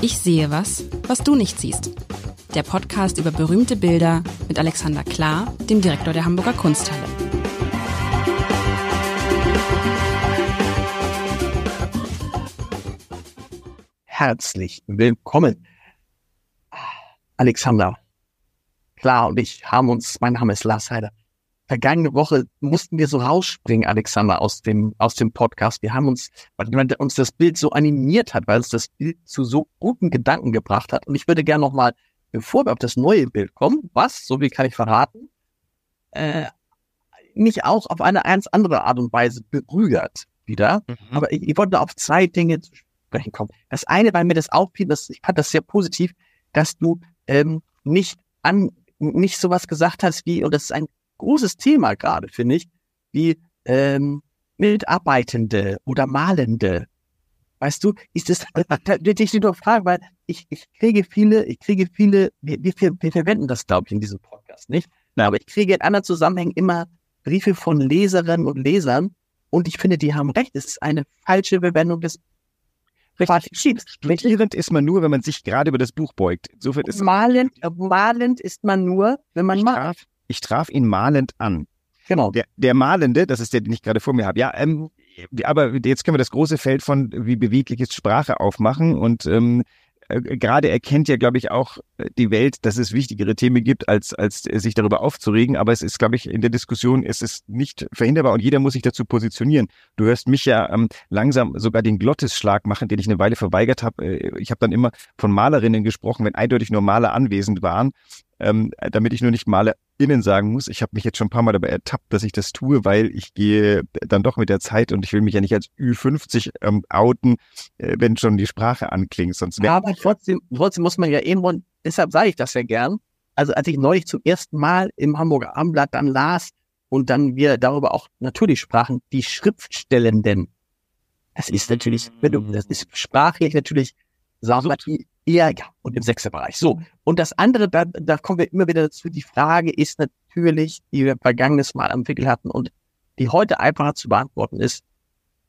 Ich sehe was, was du nicht siehst. Der Podcast über berühmte Bilder mit Alexander Klar, dem Direktor der Hamburger Kunsthalle. Herzlich willkommen. Alexander, Klar und ich haben uns, mein Name ist Lars Heider, vergangene Woche mussten wir so rausspringen, Alexander, aus dem, aus dem Podcast. Wir haben uns, weil uns das Bild so animiert hat, weil es das Bild zu so guten Gedanken gebracht hat. Und ich würde gerne nochmal, bevor wir auf das neue Bild kommen, was, so wie kann ich verraten, äh, mich auch auf eine ganz andere Art und Weise berührt wieder. Mhm. Aber ich, ich wollte auf zwei Dinge zu sprechen kommen. Das eine, weil mir das auffiel, das, ich fand das sehr positiv, dass du ähm, nicht an nicht sowas gesagt hast wie, und das ist ein großes Thema gerade, finde ich, wie ähm, Mitarbeitende oder Malende. Weißt du, ist das, da würde ich dich nur fragen, weil ich, ich kriege viele, ich kriege viele, wir, wir, wir verwenden das, glaube ich, in diesem Podcast nicht. Na, aber ich kriege in anderen Zusammenhängen immer Briefe von Leserinnen und Lesern und ich finde, die haben recht. Es ist eine falsche Verwendung des Studierend ist man nur, wenn man sich gerade über das Buch beugt. Insofern ist malend, malend ist man nur, wenn man malt ich traf ihn malend an. Genau. Der, der Malende, das ist der, den ich gerade vor mir habe. Ja, ähm, aber jetzt können wir das große Feld von wie beweglich ist Sprache aufmachen und ähm, äh, gerade erkennt ja, glaube ich, auch die Welt, dass es wichtigere Themen gibt, als, als sich darüber aufzuregen. Aber es ist, glaube ich, in der Diskussion, es ist nicht verhinderbar und jeder muss sich dazu positionieren. Du hörst mich ja ähm, langsam sogar den Glottisschlag machen, den ich eine Weile verweigert habe. Äh, ich habe dann immer von Malerinnen gesprochen, wenn eindeutig nur Maler anwesend waren ähm, damit ich nur nicht MalerInnen sagen muss. Ich habe mich jetzt schon ein paar Mal dabei ertappt, dass ich das tue, weil ich gehe dann doch mit der Zeit und ich will mich ja nicht als Ü50 ähm, outen, äh, wenn schon die Sprache anklingt. Sonst ja, aber trotzdem, trotzdem muss man ja irgendwo, deshalb sage ich das ja gern. Also als ich neulich zum ersten Mal im Hamburger Abendblatt dann las und dann wir darüber auch natürlich sprachen, die Schriftstellenden. Das ist natürlich, das ist sprachlich natürlich, sagen wir, eher, ja, und im Sechserbereich. So. Und das andere, da, da kommen wir immer wieder dazu. Die Frage ist natürlich, die wir vergangenes Mal am Wickel hatten und die heute einfacher zu beantworten ist,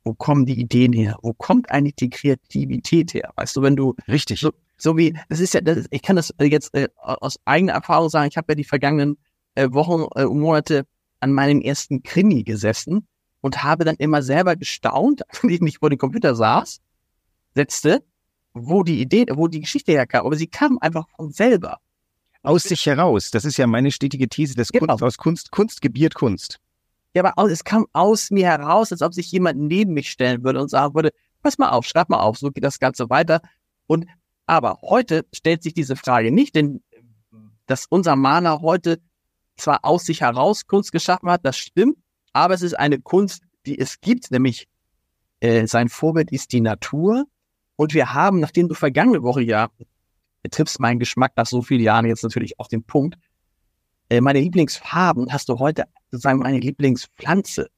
wo kommen die Ideen her? Wo kommt eigentlich die Kreativität her? Weißt du, wenn du richtig so, so wie das ist ja, das, ich kann das jetzt äh, aus eigener Erfahrung sagen. Ich habe ja die vergangenen äh, Wochen äh, und Monate an meinem ersten Krimi gesessen und habe dann immer selber gestaunt, wenn ich nicht vor dem Computer saß, setzte wo die Idee, wo die Geschichte herkam, aber sie kam einfach von selber. Aus sich heraus. Das ist ja meine stetige These, dass genau. Kunst aus Kunst, Kunst gebiert Kunst. Ja, aber aus, es kam aus mir heraus, als ob sich jemand neben mich stellen würde und sagen würde, pass mal auf, schreib mal auf, so geht das Ganze weiter. Und, aber heute stellt sich diese Frage nicht, denn dass unser Maler heute zwar aus sich heraus Kunst geschaffen hat, das stimmt, aber es ist eine Kunst, die es gibt, nämlich äh, sein Vorbild ist die Natur und wir haben, nachdem du vergangene Woche ja triffst meinen Geschmack nach so vielen Jahren jetzt natürlich auf den Punkt, äh, meine Lieblingsfarben hast du heute sozusagen meine Lieblingspflanze.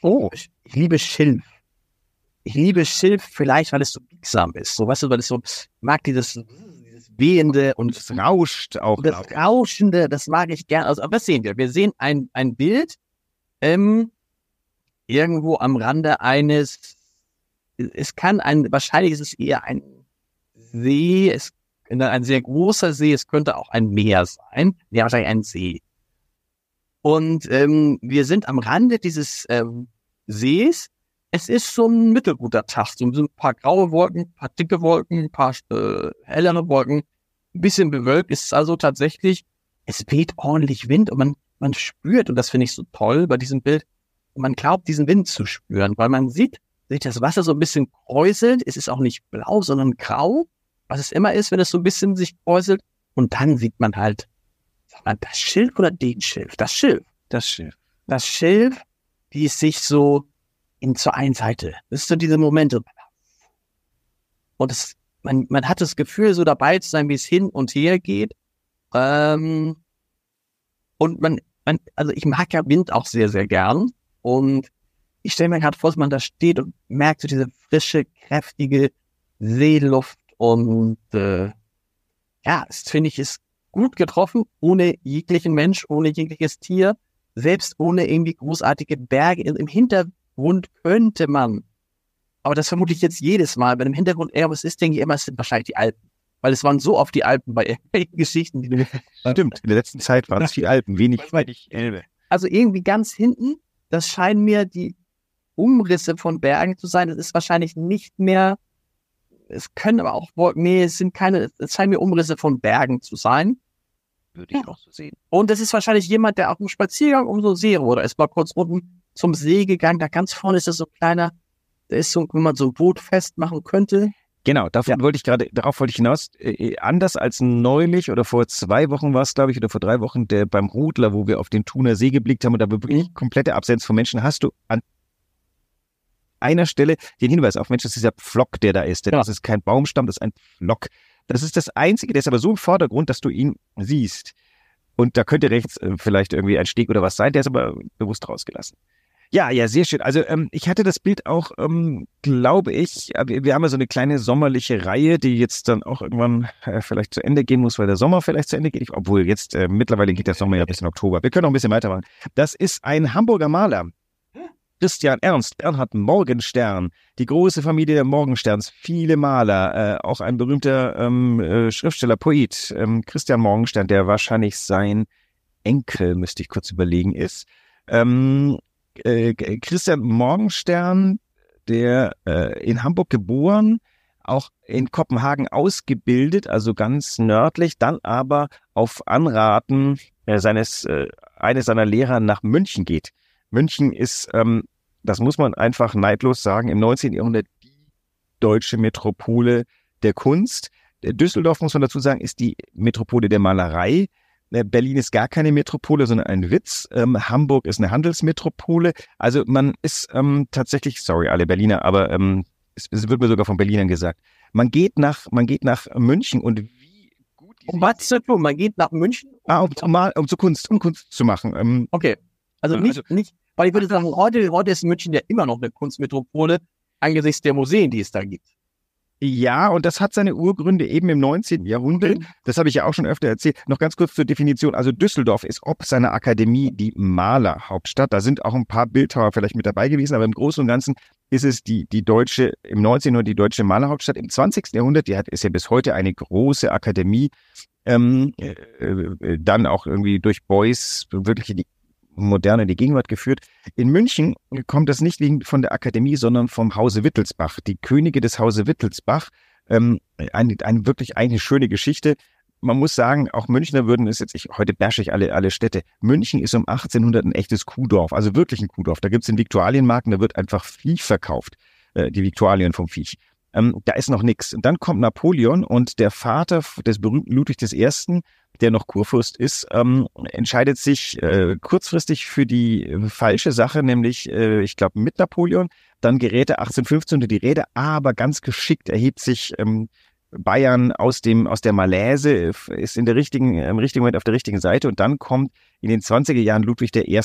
Oh. Ich, ich liebe Schilf. Ich liebe Schilf vielleicht, weil es so biegsam ist. So, weißt du, weil es so, ich mag dieses, dieses Wehende und es rauscht auch. Und das Rauschende, das mag ich gern. Also, was sehen wir? Wir sehen ein, ein Bild, ähm, irgendwo am Rande eines es kann ein, wahrscheinlich ist es eher ein See, es ein sehr großer See, es könnte auch ein Meer sein, ja, wahrscheinlich ein See. Und ähm, wir sind am Rande dieses ähm, Sees. Es ist so ein mittelguter Tag, so ein paar graue Wolken, ein paar dicke Wolken, ein paar äh, hellere Wolken, ein bisschen bewölkt. Es ist also tatsächlich, es weht ordentlich Wind und man, man spürt, und das finde ich so toll bei diesem Bild, man glaubt, diesen Wind zu spüren, weil man sieht, sich das Wasser so ein bisschen kräuselt. Es ist auch nicht blau, sondern grau, was es immer ist, wenn es so ein bisschen sich kräuselt. Und dann sieht man halt, sagt man, das Schilf oder den Schilf? Das Schilf. Das Schilf. Das Schilf, wie es sich so in zur einen Seite. Das ist so diese Momente. Und es, man, man hat das Gefühl, so dabei zu sein, wie es hin und her geht. Ähm, und man, man, also ich mag ja Wind auch sehr, sehr gern. Und ich stelle mir gerade vor, dass man da steht und merkt so diese frische, kräftige Seeluft und äh, ja, das finde ich ist gut getroffen, ohne jeglichen Mensch, ohne jegliches Tier, selbst ohne irgendwie großartige Berge. Im Hintergrund könnte man, aber das vermute ich jetzt jedes Mal, wenn im Hintergrund irgendwas ist, denke ich immer, es sind wahrscheinlich die Alpen. weil es waren so oft die Alpen bei irgendwelchen Geschichten, die du Stimmt, in der letzten Zeit waren es viel Alpen, wenig, wenig Elbe. Also irgendwie ganz hinten, das scheinen mir die Umrisse von Bergen zu sein. Das ist wahrscheinlich nicht mehr, es können aber auch Wolken, nee, es sind keine, es scheinen mir Umrisse von Bergen zu sein. Würde ich auch so sehen. Und das ist wahrscheinlich jemand, der auf dem Spaziergang um so See oder ist mal kurz unten zum See gegangen. Da ganz vorne ist das so ein kleiner, da ist so, wenn man so ein Boot festmachen könnte. Genau, davon Ja. wollte ich gerade, darauf wollte ich hinaus. Äh, anders als neulich oder vor zwei Wochen war es, glaube ich, oder vor drei Wochen, der beim Rudler, wo wir auf den Thuner See geblickt haben und da wirklich komplette Absenz von Menschen, hast du an einer Stelle den Hinweis auf, Mensch, das ist dieser Pflock, der da ist. Denn Ja. das ist kein Baumstamm, das ist ein Pflock. Das ist das Einzige, der ist aber so im Vordergrund, dass du ihn siehst. Und da könnte rechts äh, vielleicht irgendwie ein Steg oder was sein, der ist aber bewusst rausgelassen. Ja, ja, sehr schön. Also ähm, ich hatte das Bild auch, ähm, glaube ich, äh, wir, haben ja so eine kleine sommerliche Reihe, die jetzt dann auch irgendwann äh, vielleicht zu Ende gehen muss, weil der Sommer vielleicht zu Ende geht. Obwohl jetzt äh, mittlerweile geht der Sommer ja bis in Oktober. Wir können noch ein bisschen weitermachen. Das ist ein Hamburger Maler. Christian Ernst, Bernhard Morgenstern, die große Familie der Morgensterns, viele Maler, äh, auch ein berühmter ähm, äh, Schriftsteller, Poet, ähm, Christian Morgenstern, der wahrscheinlich sein Enkel, müsste ich kurz überlegen, ist. Ähm, äh, Christian Morgenstern, der äh, in Hamburg geboren, auch in Kopenhagen ausgebildet, also ganz nördlich, dann aber auf Anraten äh, seines äh, eines seiner Lehrer nach München geht. München ist, ähm, das muss man einfach neidlos sagen, im 19. Jahrhundert die deutsche Metropole der Kunst. Düsseldorf, muss man dazu sagen, ist die Metropole der Malerei. Äh, Berlin ist gar keine Metropole, sondern ein Witz. Ähm, Hamburg ist eine Handelsmetropole. Also man ist ähm, tatsächlich, sorry, alle Berliner, aber ähm, es, es wird mir sogar von Berlinern gesagt. Man geht nach, man geht nach München und wie gut Um was zu tun? Man geht nach München. ah, um, um, mal, um zu Kunst, um Kunst zu machen. Ähm, Okay. Also nicht, Also- nicht, weil ich würde sagen, heute, heute ist München ja immer noch eine Kunstmetropole angesichts der Museen, die es da gibt. Ja, und das hat seine Urgründe eben im 19. Jahrhundert. Das habe ich ja auch schon öfter erzählt. Noch ganz kurz zur Definition. Also Düsseldorf ist ob seiner Akademie die Malerhauptstadt. Da sind auch ein paar Bildhauer vielleicht mit dabei gewesen, aber im Großen und Ganzen ist es die, die deutsche, im 19. Jahrhundert die deutsche Malerhauptstadt. Im 20. Jahrhundert, die hat, ist ja bis heute eine große Akademie. Ähm, äh, äh, dann auch irgendwie durch Beuys wirklich in die Moderne, die Gegenwart geführt. In München kommt das nicht wegen von der Akademie, sondern vom Hause Wittelsbach. Die Könige des Hause Wittelsbach, ähm, eine, eine wirklich eine schöne Geschichte. Man muss sagen, auch Münchner würden es jetzt, ich, heute bashe ich alle, alle Städte. München ist um 1800 ein echtes Kuhdorf, also wirklich ein Kuhdorf. Da gibt's den Viktualienmarkt, da wird einfach Viech verkauft, äh, die Viktualien vom Viech. Ähm, da ist noch nix. Und dann kommt Napoleon und der Vater des berühmten Ludwig I., der noch Kurfürst ist, ähm, entscheidet sich äh, kurzfristig für die äh, falsche Sache, nämlich, äh, ich glaube, mit Napoleon. Dann gerät er 1815 unter die Rede, aber ganz geschickt erhebt sich ähm, Bayern aus dem aus der Malaise, ist in der richtigen im richtigen Moment auf der richtigen Seite und dann kommt in den 20er Jahren Ludwig I.,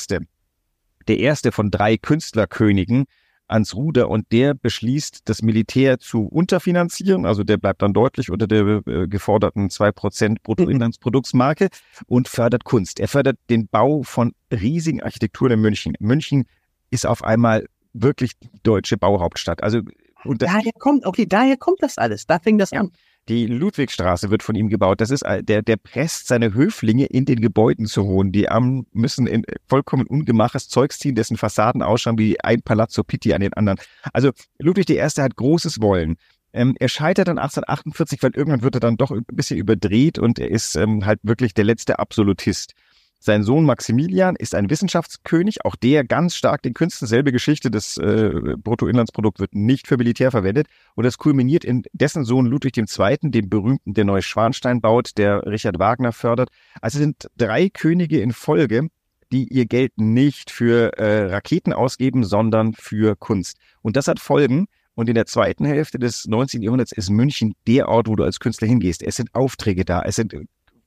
der erste von drei Künstlerkönigen ans Ruder und der beschließt, das Militär zu unterfinanzieren. Also der bleibt dann deutlich unter der äh, geforderten 2% Bruttoinlandsproduktsmarke und fördert Kunst. Er fördert den Bau von riesigen Architekturen in München. München ist auf einmal wirklich die deutsche Bauhauptstadt. Also und Daher kommt, okay, daher kommt das alles. Da fing das Ja. an. Die Ludwigstraße wird von ihm gebaut. Das ist äh, der, der presst seine Höflinge in den Gebäuden zu wohnen. Die am, müssen in vollkommen ungemaches Zeugs ziehen, dessen Fassaden ausschauen wie ein Palazzo Pitti an den anderen. Also Ludwig I. hat großes Wollen. Ähm, er scheitert dann 1848, weil irgendwann wird er dann doch ein bisschen überdreht und er ist ähm, halt wirklich der letzte Absolutist. Sein Sohn Maximilian ist ein Wissenschaftskönig, auch der ganz stark den Künsten. Selbe Geschichte, das äh, Bruttoinlandsprodukt wird nicht für Militär verwendet. Und das kulminiert in dessen Sohn Ludwig II., dem berühmten, der Neuschwanstein baut, der Richard Wagner fördert. Also sind drei Könige in Folge, die ihr Geld nicht für äh, Raketen ausgeben, sondern für Kunst. Und das hat Folgen. Und in der zweiten Hälfte des 19. Jahrhunderts ist München der Ort, wo du als Künstler hingehst. Es sind Aufträge da, es sind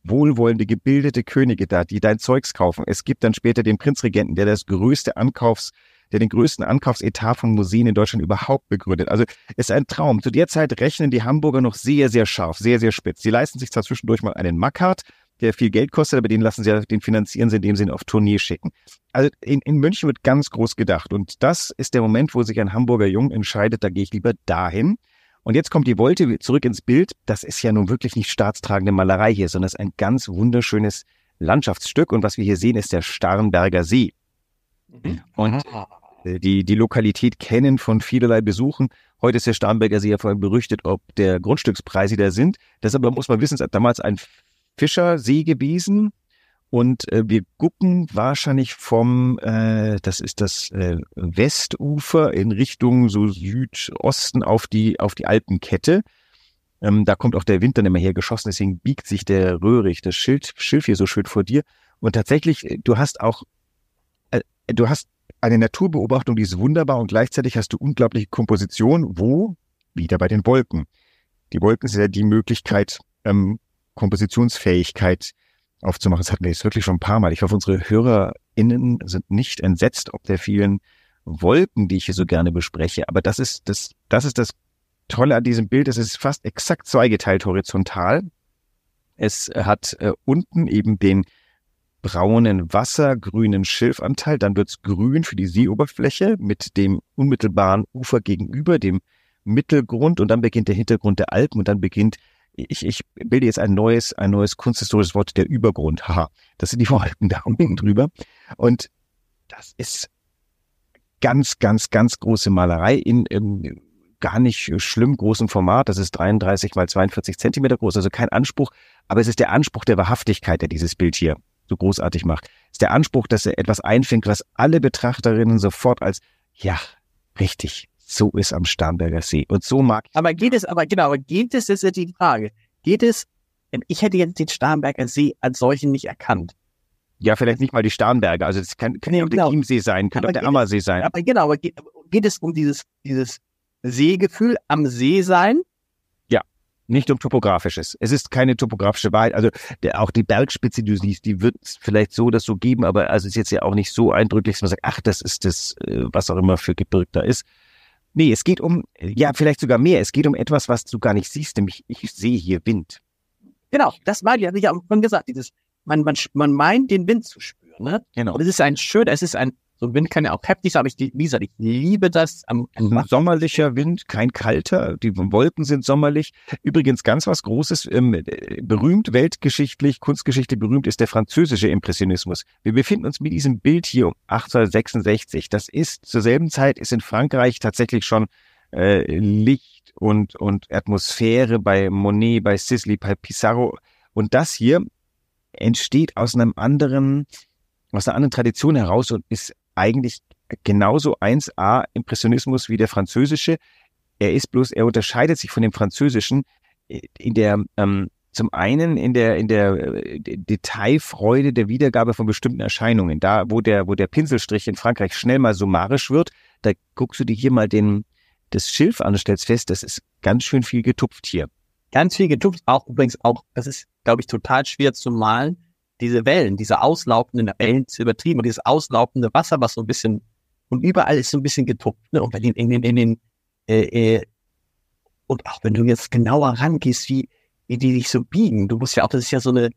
wohlwollende, gebildete Könige da, die dein Zeugs kaufen. Es gibt dann später den Prinzregenten, der das größte Ankaufs, der den größten Ankaufsetat von Museen in Deutschland überhaupt begründet. Also ist ein Traum. Zu der Zeit rechnen die Hamburger noch sehr, sehr scharf, sehr, sehr spitz. Sie leisten sich zwar zwischendurch mal einen Mackart, der viel Geld kostet, aber den lassen sie ja, den finanzieren sie, indem sie ihn auf Tournee schicken. Also in, in München wird ganz groß gedacht. Und das ist der Moment, wo sich ein Hamburger Jung entscheidet, da gehe ich lieber dahin. Und jetzt kommt die Wolte zurück ins Bild. Das ist ja nun wirklich nicht staatstragende Malerei hier, sondern es ist ein ganz wunderschönes Landschaftsstück. Und was wir hier sehen, ist der Starnberger See. Mhm. Und äh, die, die Lokalität kennen von vielerlei Besuchen. Heute ist der Starnberger See ja vor allem berüchtigt, ob der Grundstückspreise da sind. Das aber muss man wissen, es ist damals ein Fischersee gewesen. Und äh, wir gucken wahrscheinlich vom, äh, das ist das äh, Westufer in Richtung so Südosten auf die, auf die Alpenkette. Ähm, da kommt auch der Wind dann immer hergeschossen, deswegen biegt sich der Röhrig, das Schild, Schilf hier so schön vor dir. Und tatsächlich, äh, du hast auch, äh, du hast eine Naturbeobachtung, die ist wunderbar und gleichzeitig hast du unglaubliche Komposition, wo? Wieder bei den Wolken. Die Wolken sind ja die Möglichkeit, ähm, Kompositionsfähigkeit aufzumachen. Das hatten wir jetzt wirklich schon ein paar Mal. Ich hoffe, unsere HörerInnen sind nicht entsetzt, ob der vielen Wolken, die ich hier so gerne bespreche. Aber das ist das, das ist das Tolle an diesem Bild. Es ist fast exakt zweigeteilt horizontal. Es hat äh, unten eben den braunen wassergrünen Schilfanteil, dann wird's grün für die Seeoberfläche mit dem unmittelbaren Ufer gegenüber, dem Mittelgrund und dann beginnt der Hintergrund der Alpen und dann beginnt ich, ich bilde jetzt ein neues, ein neues kunsthistorisches Wort, der Übergrund. Haha, das sind die Wolken da unten drüber. Und das ist ganz, ganz, ganz große Malerei in, in gar nicht schlimm großen Format. Das ist 33 mal 42 Zentimeter groß, also kein Anspruch. Aber es ist der Anspruch der Wahrhaftigkeit, der dieses Bild hier so großartig macht. Es ist der Anspruch, dass er etwas einfängt, was alle Betrachterinnen sofort als, ja, richtig, so ist am Starnberger See. Und so mag ich. Aber geht es, aber genau, aber geht es, ist ja die Frage. Geht es, ich hätte jetzt den Starnberger See als solchen nicht erkannt. Ja, vielleicht nicht mal die Starnberger. Also es kann, kann ja auch genau. der Chiemsee sein, könnte auch der Ammersee sein. Aber genau, aber geht, geht es um dieses, dieses Seegefühl am See sein? Ja, nicht um topografisches. Es ist keine topografische Wahrheit. Also der, auch die Bergspitze, die du siehst, die wird es vielleicht so das so geben, aber also ist jetzt ja auch nicht so eindrücklich, dass man sagt, ach, das ist das, äh, was auch immer für Gebirg da ist. Nee, es geht um, ja, vielleicht sogar mehr. Es geht um etwas, was du gar nicht siehst, nämlich ich sehe hier Wind. Genau, das meine ich, hatte ich ja schon gesagt, dieses, man, man, man meint, den Wind zu spüren, ne? Genau. Und es ist ein schöner, es ist ein, so ein Wind kann ja auch heftig sein, aber ich, wie gesagt, ich liebe das am, am Sommerlicher Wind, kein kalter, die Wolken sind sommerlich. Übrigens ganz was Großes, ähm, berühmt, weltgeschichtlich, kunstgeschichtlich berühmt ist der französische Impressionismus. Wir befinden uns mit diesem Bild hier um 1866. Das ist, zur selben Zeit ist in Frankreich tatsächlich schon äh, Licht und, und Atmosphäre bei Monet, bei Sisley, bei Pissarro. Und das hier entsteht aus einem anderen, aus einer anderen Tradition heraus und ist eigentlich genauso 1A Impressionismus wie der französische. Er ist bloß, er unterscheidet sich von dem französischen in der, ähm, zum einen in der, in der äh, Detailfreude der Wiedergabe von bestimmten Erscheinungen. Da, wo der, wo der Pinselstrich in Frankreich schnell mal summarisch wird, da guckst du dir hier mal den, das Schilf an und stellst fest, das ist ganz schön viel getupft hier. Ganz viel getupft, auch übrigens auch, das ist, glaube ich, total schwer zu malen diese Wellen, diese auslaufenden Wellen ist übertrieben und dieses auslaufende Wasser, was so ein bisschen und überall ist so ein bisschen getupft. Ne? Und bei den, in den, in den äh, äh, und auch wenn du jetzt genauer rangehst, wie, wie die sich so biegen, du musst ja auch, das ist ja so eine,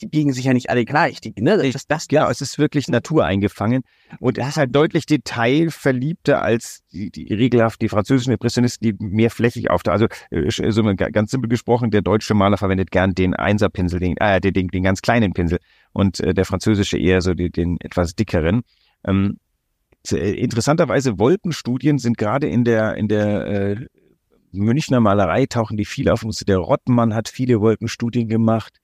die biegen sich ja nicht alle gleich. Die, ne? das, das, ja, es ist wirklich Natur eingefangen. Und es ist halt deutlich detailverliebter als die, die regelhaft die französischen Impressionisten, die mehr flächig auf Also äh, so ganz simpel gesprochen, der deutsche Maler verwendet gern den Einserpinsel, den, äh, den, den, den ganz kleinen Pinsel und äh, der französische eher so die, den etwas dickeren. Ähm, äh, interessanterweise Wolkenstudien sind gerade in der in der äh, Münchner Malerei tauchen die viel auf. Der Rottmann hat viele Wolkenstudien gemacht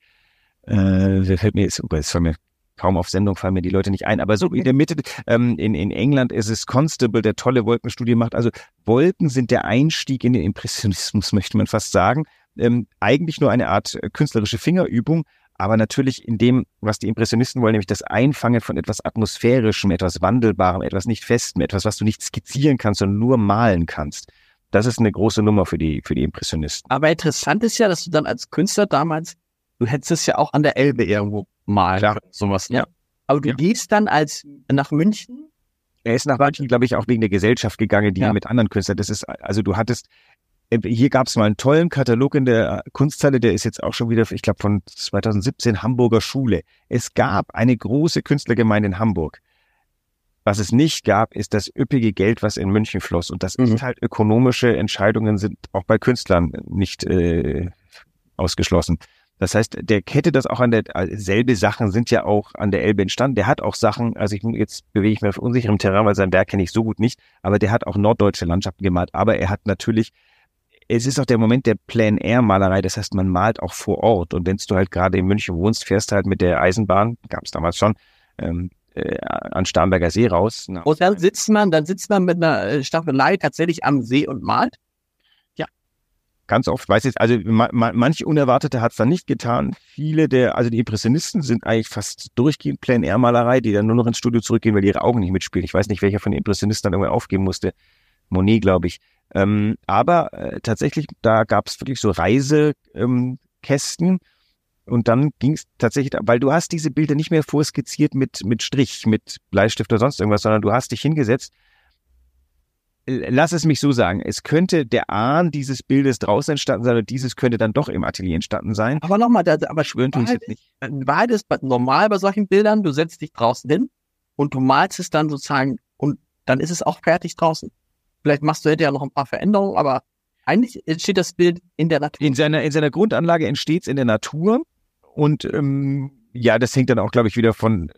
äh, fällt mir oh, jetzt fallen mir kaum auf Sendung fallen mir die Leute nicht ein, aber so in der Mitte, ähm, in, in England ist es Constable, der tolle Wolkenstudie macht. Also Wolken sind der Einstieg in den Impressionismus, möchte man fast sagen. Ähm, eigentlich nur eine Art äh, künstlerische Fingerübung, aber natürlich in dem, was die Impressionisten wollen, nämlich das Einfangen von etwas Atmosphärischem, etwas Wandelbarem, etwas nicht Festem, etwas, was du nicht skizzieren kannst, sondern nur malen kannst. Das ist eine große Nummer für die, für die Impressionisten. Aber interessant ist ja, dass du dann als Künstler damals du hättest es ja auch an der Elbe irgendwo malen Klar. sowas. Ne? Ja. Aber du ja. gehst dann als nach München. Er ist nach München, glaube ich, auch wegen der Gesellschaft gegangen, die ja. mit anderen Künstlern. Das ist, also du hattest, äh, hier gab es mal einen tollen Katalog in der Kunsthalle, der ist jetzt auch schon wieder, ich glaube, von 2017 Hamburger Schule. Es gab eine große Künstlergemeinde in Hamburg. Was es nicht gab, ist das üppige Geld, was in München floss. Und das Mhm. ist halt ökonomische Entscheidungen sind auch bei Künstlern nicht äh, ausgeschlossen. Das heißt, der hätte das auch an der äh, selbe Sachen sind ja auch an der Elbe entstanden. Der hat auch Sachen, also ich jetzt bewege ich mich auf unsicherem Terrain, weil sein Werk kenne ich so gut nicht, aber der hat auch norddeutsche Landschaften gemalt. Aber er hat natürlich, es ist auch der Moment der Plein Air Malerei. Das heißt, man malt auch vor Ort. Und wenn du halt gerade in München wohnst, fährst du halt mit der Eisenbahn, gab es damals schon, ähm, äh, an Starnberger See raus. Na, Und dann sitzt man, dann sitzt man mit einer äh, Staffelei tatsächlich am See und malt. Ganz oft, weiß jetzt, also ma, ma, manche Unerwartete hat es dann nicht getan. Viele der, also die Impressionisten sind eigentlich fast durchgehend Plein Air Malerei, die dann nur noch ins Studio zurückgehen, weil ihre Augen nicht mitspielen. Ich weiß nicht, welcher von den Impressionisten dann irgendwann aufgeben musste. Monet, glaube ich. Ähm, aber äh, tatsächlich, da gab es wirklich so Reisekästen ähm, und dann ging es tatsächlich, weil du hast diese Bilder nicht mehr vorskizziert mit, mit Strich, mit Bleistift oder sonst irgendwas, sondern du hast dich hingesetzt lass es mich so sagen, es könnte der Ahn dieses Bildes draußen entstanden sein und dieses könnte dann doch im Atelier entstanden sein. Aber nochmal, da, aber Schwören tue ich jetzt nicht. Wahrheit ist normal bei solchen Bildern, du setzt dich draußen hin und du malst es dann sozusagen und dann ist es auch fertig draußen. Vielleicht machst du hinterher noch ein paar Veränderungen, aber eigentlich entsteht das Bild in der Natur. In seiner, in seiner Grundanlage entsteht es in der Natur und ähm, ja, das hängt dann auch, glaube ich, wieder von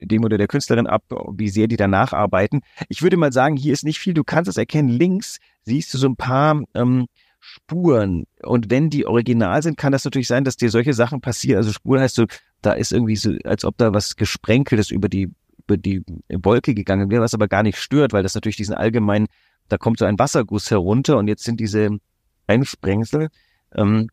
dem oder der Künstlerin ab, wie sehr die danach arbeiten. Ich würde mal sagen, hier ist nicht viel, du kannst es erkennen. Links siehst du so ein paar ähm, Spuren und wenn die original sind, kann das natürlich sein, dass dir solche Sachen passieren. Also Spuren heißt so, da ist irgendwie so, als ob da was Gesprenkeltes über die über die Wolke gegangen wäre, was aber gar nicht stört, weil das natürlich diesen allgemeinen, da kommt so ein Wasserguss herunter und jetzt sind diese Einsprengsel, ähm,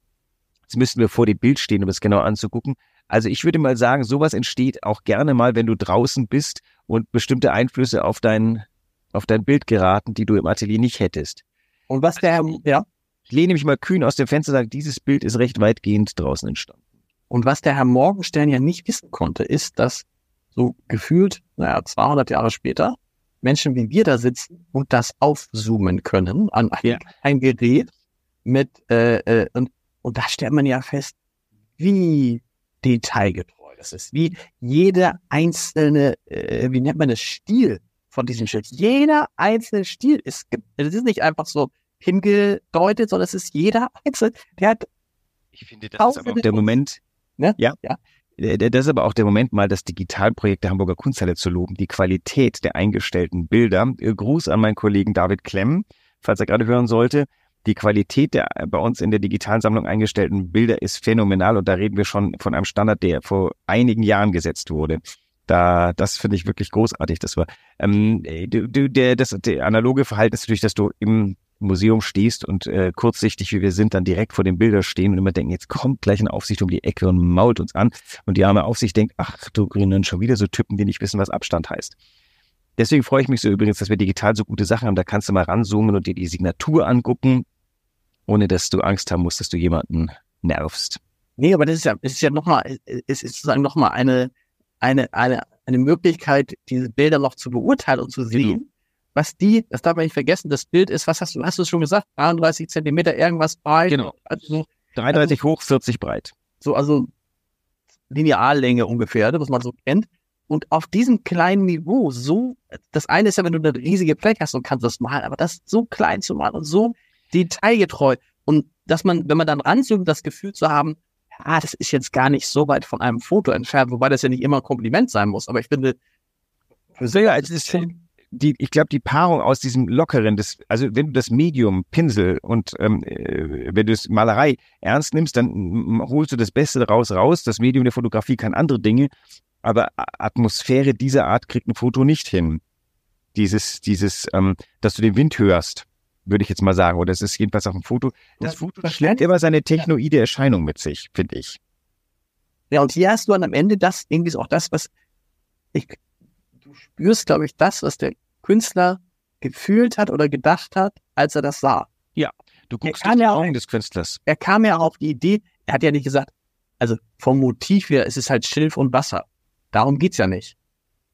jetzt müssten wir vor dem Bild stehen, um es genau anzugucken. Also ich würde mal sagen, sowas entsteht auch gerne mal, wenn du draußen bist und bestimmte Einflüsse auf dein, auf dein Bild geraten, die du im Atelier nicht hättest. Und was der, ja, Ich lehne mich mal kühn aus dem Fenster und sage, dieses Bild ist recht weitgehend draußen entstanden. und was der Herr Morgenstern ja nicht wissen konnte, ist, dass so gefühlt, naja, 200 Jahre später, Menschen wie wir da sitzen und das aufzoomen können an ein, Ja. ein Gerät mit, äh, äh, und, und da stellt man ja fest, wie detailgetreu das ist, wie jeder einzelne, äh, wie nennt man das, Stil von diesem Schild. Jeder einzelne Stil ist, es ist nicht einfach so hingedeutet, sondern es ist jeder einzelne, der hat Ich finde, das ist aber auch der Moment, Ne? ja, Ja. Äh, Das ist aber auch der Moment, mal das Digitalprojekt der Hamburger Kunsthalle zu loben, die Qualität der eingestellten Bilder. Äh, Gruß an meinen Kollegen David Klemm, falls er gerade hören sollte. Die Qualität der äh, bei uns in der digitalen Sammlung eingestellten Bilder ist phänomenal und da reden wir schon von einem Standard, der vor einigen Jahren gesetzt wurde. Da, das finde ich wirklich großartig. Das war ähm, äh, du, du, der, das der analoge Verhalten ist natürlich, dass du im Museum stehst und äh, kurzsichtig, wie wir sind, dann direkt vor dem Bilder stehen und immer denken, jetzt kommt gleich eine Aufsicht um die Ecke und mault uns an. Und die arme Aufsicht denkt, ach du Grünen, schon wieder so Typen, die nicht wissen, was Abstand heißt. Deswegen freue ich mich so übrigens, dass wir digital so gute Sachen haben. Da kannst du mal ranzoomen und dir die Signatur angucken, ohne dass du Angst haben musst, dass du jemanden nervst. Nee, aber das ist ja, es ist ja nochmal, es ist sozusagen nochmal eine, eine, eine, eine Möglichkeit, diese Bilder noch zu beurteilen und zu sehen. Was die, das darf man nicht vergessen, das Bild ist, was hast du, hast du schon gesagt? 33 Zentimeter irgendwas breit. Genau. Also, 33 hoch, 40 breit. so, also Lineallänge ungefähr, ne, was man so kennt. Und auf diesem kleinen Niveau, so, das eine ist ja, wenn du eine riesige Fläche hast und kannst das malen, aber das so klein zu malen und so detailgetreu. Und dass man, wenn man dann ranzoomt, das Gefühl zu haben, ja, das ist jetzt gar nicht so weit von einem Foto entfernt, wobei das ja nicht immer ein Kompliment sein muss. Aber ich finde, ja, es ist die, ich glaube, die Paarung aus diesem Lockeren, das, also wenn du das Medium, Pinsel und ähm, äh, wenn du es Malerei ernst nimmst, dann holst du das Beste daraus raus. Das Medium der Fotografie kann andere Dinge, aber Atmosphäre dieser Art kriegt ein Foto nicht hin. Dieses, dieses, ähm, dass du den Wind hörst, würde ich jetzt mal sagen, oder es ist jedenfalls auf dem Foto. Das Ja, Foto lernt- immer seine technoide Erscheinung mit sich, finde ich. Ja, und hier hast du dann am Ende das, irgendwie ist auch das, was ich, du spürst, glaube ich, das, was der Künstler gefühlt hat oder gedacht hat, als er das sah. Du guckst durch die ja auch- Augen des Künstlers. Er kam ja auf die Idee, er hat ja nicht gesagt, also vom Motiv her, es ist halt Schilf und Wasser. Darum geht's ja nicht.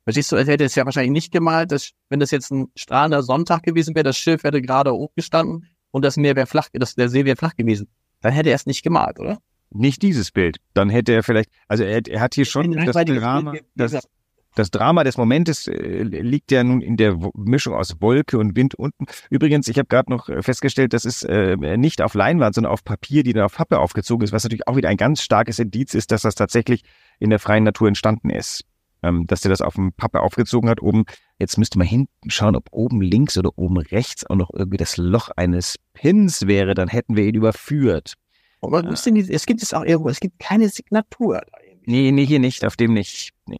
Verstehst du, er hätte es ja wahrscheinlich nicht gemalt, dass, wenn das jetzt ein strahlender Sonntag gewesen wäre, das Schiff hätte gerade hochgestanden und das Meer wäre flach, das, der See wäre flach gewesen. Dann hätte er es nicht gemalt, oder? Nicht dieses Bild. Dann hätte er vielleicht, also er, er hat hier schon das Drama, das, das Drama des Momentes äh, liegt ja nun in der Mischung aus Wolke und Wind unten. Übrigens, ich habe gerade noch äh, festgestellt, das ist äh, nicht auf Leinwand, sondern auf Papier, die dann auf Pappe aufgezogen ist, was natürlich auch wieder ein ganz starkes Indiz ist, dass das tatsächlich in der freien Natur entstanden ist. Ähm, dass der das auf dem Pappe aufgezogen hat oben. Jetzt müsste man hinten schauen, ob oben links oder oben rechts auch noch irgendwie das Loch eines Pins wäre, dann hätten wir ihn überführt. Aber ja. es gibt es auch irgendwo, es gibt keine Signatur. Nee, nee, hier nicht, auf dem nicht. Nee.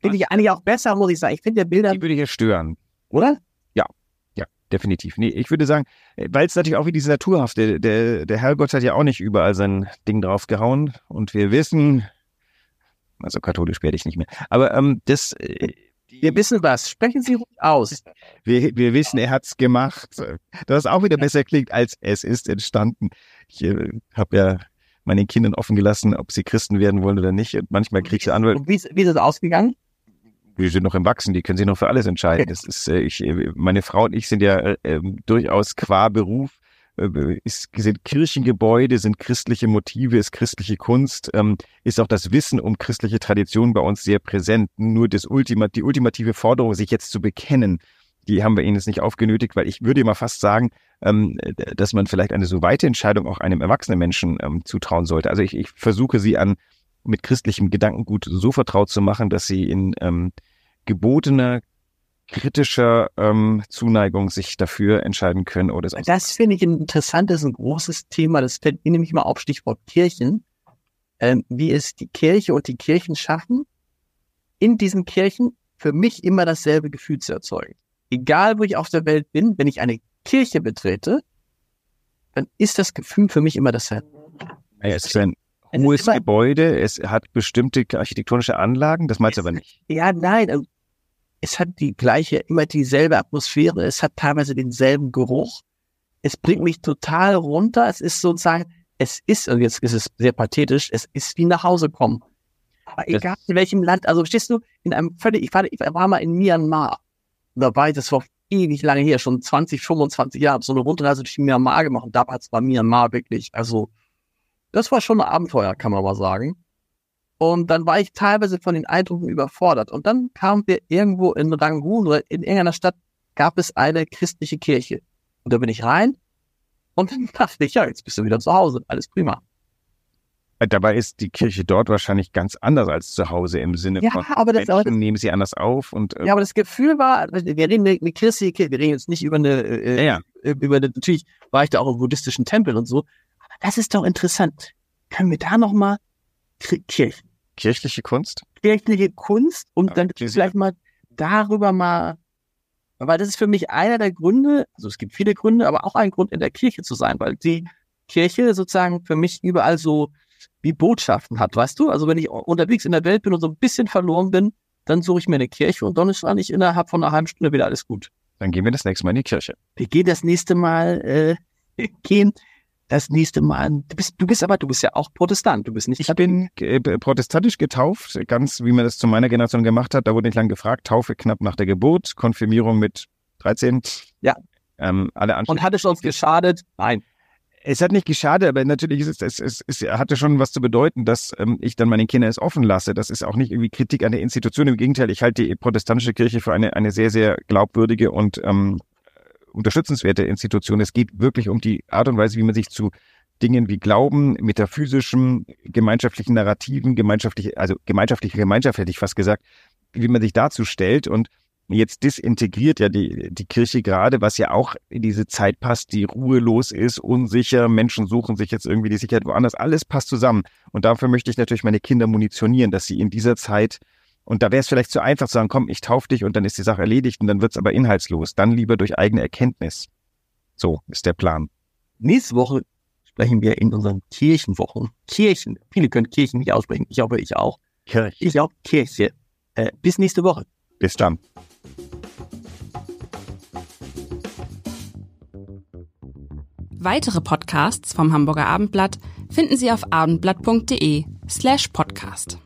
Finde ich eigentlich auch besser, muss ich sagen. Ich finde der Bilder. Die würde hier stören. Oder? Ja, ja, definitiv. Nee, ich würde sagen, weil es natürlich auch wie diese Naturhafte, der, der Herrgott hat ja auch nicht überall sein Ding draufgehauen. Und wir wissen, also katholisch werde ich nicht mehr. Aber ähm, das. Äh, wir wissen was. Sprechen Sie ruhig aus. Wir, wir wissen, er hat's gemacht. Das auch wieder besser klingt als es ist entstanden. Ich äh, habe ja meinen Kindern offen gelassen, ob sie Christen werden wollen oder nicht. Und manchmal kriege ich Anwälte. Und wie ist, wie ist es ausgegangen? Wir sind noch im Wachsen, die können sich noch für alles entscheiden. Das ist, äh, ich, äh, meine Frau und ich sind ja äh, ähm, durchaus qua Beruf ist, sind Kirchengebäude, sind christliche Motive, ist christliche Kunst, ähm, ist auch das Wissen um christliche Traditionen bei uns sehr präsent. Nur das Ultima, die ultimative Forderung, sich jetzt zu bekennen, die haben wir ihnen jetzt nicht aufgenötigt, weil ich würde mal fast sagen, ähm, dass man vielleicht eine so weite Entscheidung auch einem erwachsenen Menschen ähm, zutrauen sollte. Also ich, ich versuche sie an mit christlichem Gedankengut so vertraut zu machen, dass sie in ähm, gebotener kritischer ähm, Zuneigung sich dafür entscheiden können oder es Das finde ich ein interessantes, ein großes Thema. Das fällt mir nämlich mal auf Stichwort Kirchen. Ähm, wie es die Kirche und die Kirchen schaffen, in diesen Kirchen für mich immer dasselbe Gefühl zu erzeugen. Egal, wo ich auf der Welt bin, wenn ich eine Kirche betrete, dann ist das Gefühl für mich immer dasselbe. Ja, es ist ein hohes Gebäude, es hat bestimmte architektonische Anlagen, das meinst du aber nicht. Ja, nein, also es hat die gleiche, immer dieselbe Atmosphäre, es hat teilweise denselben Geruch. Es bringt mich total runter. Es ist sozusagen, es ist, und jetzt ist es sehr pathetisch, es ist wie nach Hause kommen. Aber egal in welchem Land, also stehst du in einem völlig, ich war, ich war mal in Myanmar. Da war ich, das war ewig lange her, schon 20, 25 Jahre, so eine Rundreise durch Myanmar gemacht. Und damals war Myanmar wirklich, also, das war schon ein Abenteuer, kann man mal sagen. Und dann war ich teilweise von den Eindrücken überfordert. Und dann kamen wir irgendwo in Rangoon oder in irgendeiner Stadt gab es eine christliche Kirche. Und da bin ich rein und dann dachte ich, ja, jetzt bist du wieder zu Hause. Alles prima. Äh, dabei ist die Kirche dort wahrscheinlich ganz anders als zu Hause im Sinne ja, von aber das, Menschen nehmen sie anders auf und äh, ja, aber das Gefühl war, wir reden eine christliche Kirche, wir reden jetzt nicht über eine, äh, ja, ja. über eine, natürlich war ich da auch im buddhistischen Tempel und so, aber das ist doch interessant. Können wir da noch mal Kirchen. Kirchliche Kunst? Kirchliche Kunst und ja, dann vielleicht mal darüber mal, weil das ist für mich einer der Gründe, also es gibt viele Gründe, aber auch ein Grund in der Kirche zu sein, weil die Kirche sozusagen für mich überall so wie Botschaften hat, weißt du? Also wenn ich unterwegs in der Welt bin und so ein bisschen verloren bin, dann suche ich mir eine Kirche und dann ist eigentlich innerhalb von einer halben Stunde wieder alles gut. Dann gehen wir das nächste Mal in die Kirche. Wir gehen das nächste Mal äh, gehen das nächste Mal. Du bist, du bist aber, du bist ja auch Protestant. Du bist nicht. Ich bin äh, protestantisch getauft, ganz wie man das zu meiner Generation gemacht hat. Da wurde nicht lang gefragt. Taufe knapp nach der Geburt, Konfirmierung mit 13. Ja. Ähm, alle Und hat es uns geschadet? Nein. Es hat nicht geschadet, aber natürlich ist es, es, es, es hatte schon was zu bedeuten, dass ähm, ich dann meine Kinder es offen lasse. Das ist auch nicht irgendwie Kritik an der Institution. Im Gegenteil, ich halte die protestantische Kirche für eine, eine sehr, sehr glaubwürdige und ähm, unterstützenswerte Institution. Es geht wirklich um die Art und Weise, wie man sich zu Dingen wie Glauben, metaphysischem, gemeinschaftlichen Narrativen, gemeinschaftliche, also gemeinschaftliche Gemeinschaft hätte ich fast gesagt, wie man sich dazu stellt und jetzt disintegriert ja die, die Kirche gerade, was ja auch in diese Zeit passt, die ruhelos ist, unsicher, Menschen suchen sich jetzt irgendwie die Sicherheit woanders, alles passt zusammen. Und dafür möchte ich natürlich meine Kinder munitionieren, dass sie in dieser Zeit und da wäre es vielleicht zu einfach zu sagen, komm, ich taufe dich und dann ist die Sache erledigt und dann wird's aber inhaltslos. Dann lieber durch eigene Erkenntnis. So ist der Plan. Nächste Woche sprechen wir in unseren Kirchenwochen. Kirchen. Viele können Kirchen nicht aussprechen. Ich hoffe, ich auch. Kirche. Ich auch Kirche. Äh, bis nächste Woche. Bis dann. Weitere Podcasts vom Hamburger Abendblatt finden Sie auf abendblatt.de slash podcast.